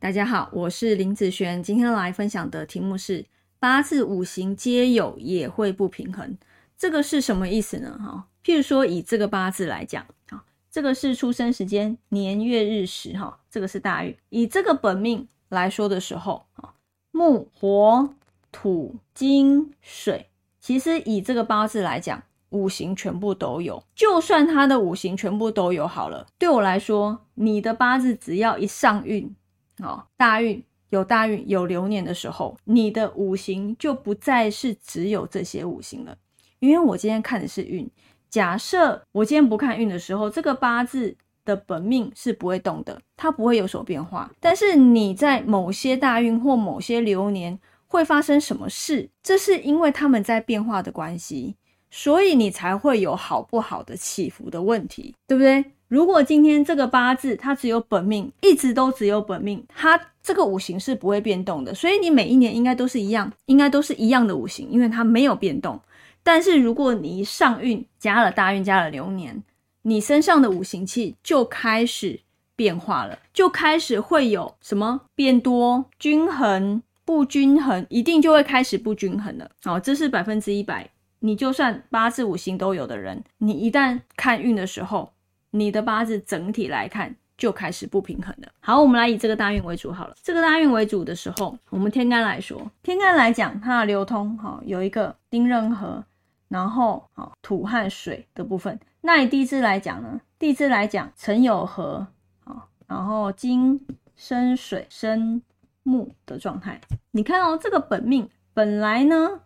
大家好，我是林子璇，今天来分享的题目是八字五行皆有也会不平衡，这个是什么意思呢？哈，譬如说以这个八字来讲，啊，这个是出生时间年月日时，哈，这个是大运。以这个本命来说的时候，啊，木火土金水，其实以这个八字来讲，五行全部都有。就算他的五行全部都有好了，对我来说，你的八字只要一上运。哦，大运有大运有流年的时候，你的五行就不再是只有这些五行了。因为我今天看的是运，假设我今天不看运的时候，这个八字的本命是不会动的，它不会有所变化。但是你在某些大运或某些流年会发生什么事，这是因为他们在变化的关系，所以你才会有好不好的起伏的问题，对不对？如果今天这个八字它只有本命，一直都只有本命，它这个五行是不会变动的，所以你每一年应该都是一样，应该都是一样的五行，因为它没有变动。但是如果你一上运加了大运加了流年，你身上的五行气就开始变化了，就开始会有什么变多、均衡、不均衡，一定就会开始不均衡了。好，这是百分之一百。你就算八字五行都有的人，你一旦看运的时候。你的八字整体来看就开始不平衡了。好，我们来以这个大运为主好了。这个大运为主的时候，我们天干来说，天干来讲，它的流通哈有一个丁壬合，然后好土和水的部分。那以地支来讲呢，地支来讲辰酉合，好，然后金生水生木的状态。你看哦，这个本命本来呢。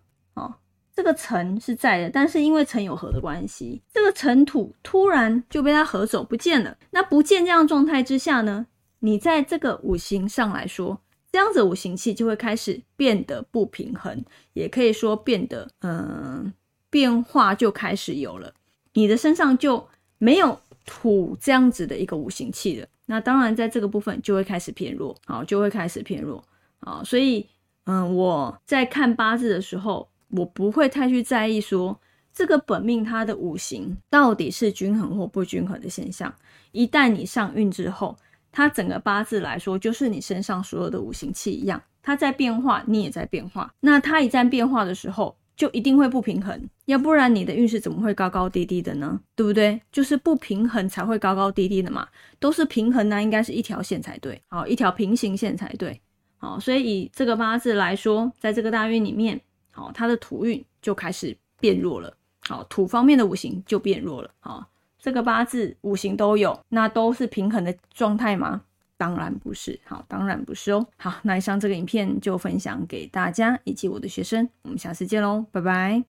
这个辰是在的，但是因为辰有合的关系，这个辰土突然就被它合走不见了。那不见这样状态之下呢，你在这个五行上来说，这样子五行气就会开始变得不平衡，也可以说变得嗯变化就开始有了。你的身上就没有土这样子的一个五行气了。那当然在这个部分就会开始偏弱，好，就会开始偏弱，好，所以嗯我在看八字的时候。我不会太去在意说这个本命它的五行到底是均衡或不均衡的现象。一旦你上运之后，它整个八字来说就是你身上所有的五行气一样，它在变化，你也在变化。那它一旦变化的时候，就一定会不平衡，要不然你的运势怎么会高高低低的呢？对不对？就是不平衡才会高高低低的嘛。都是平衡呢，应该是一条线才对，好，一条平行线才对，好。所以以这个八字来说，在这个大运里面。好，它的土运就开始变弱了。好，土方面的五行就变弱了。好，这个八字五行都有，那都是平衡的状态吗？当然不是。好，当然不是哦。好，那以上这个影片就分享给大家以及我的学生，我们下次见喽，拜拜。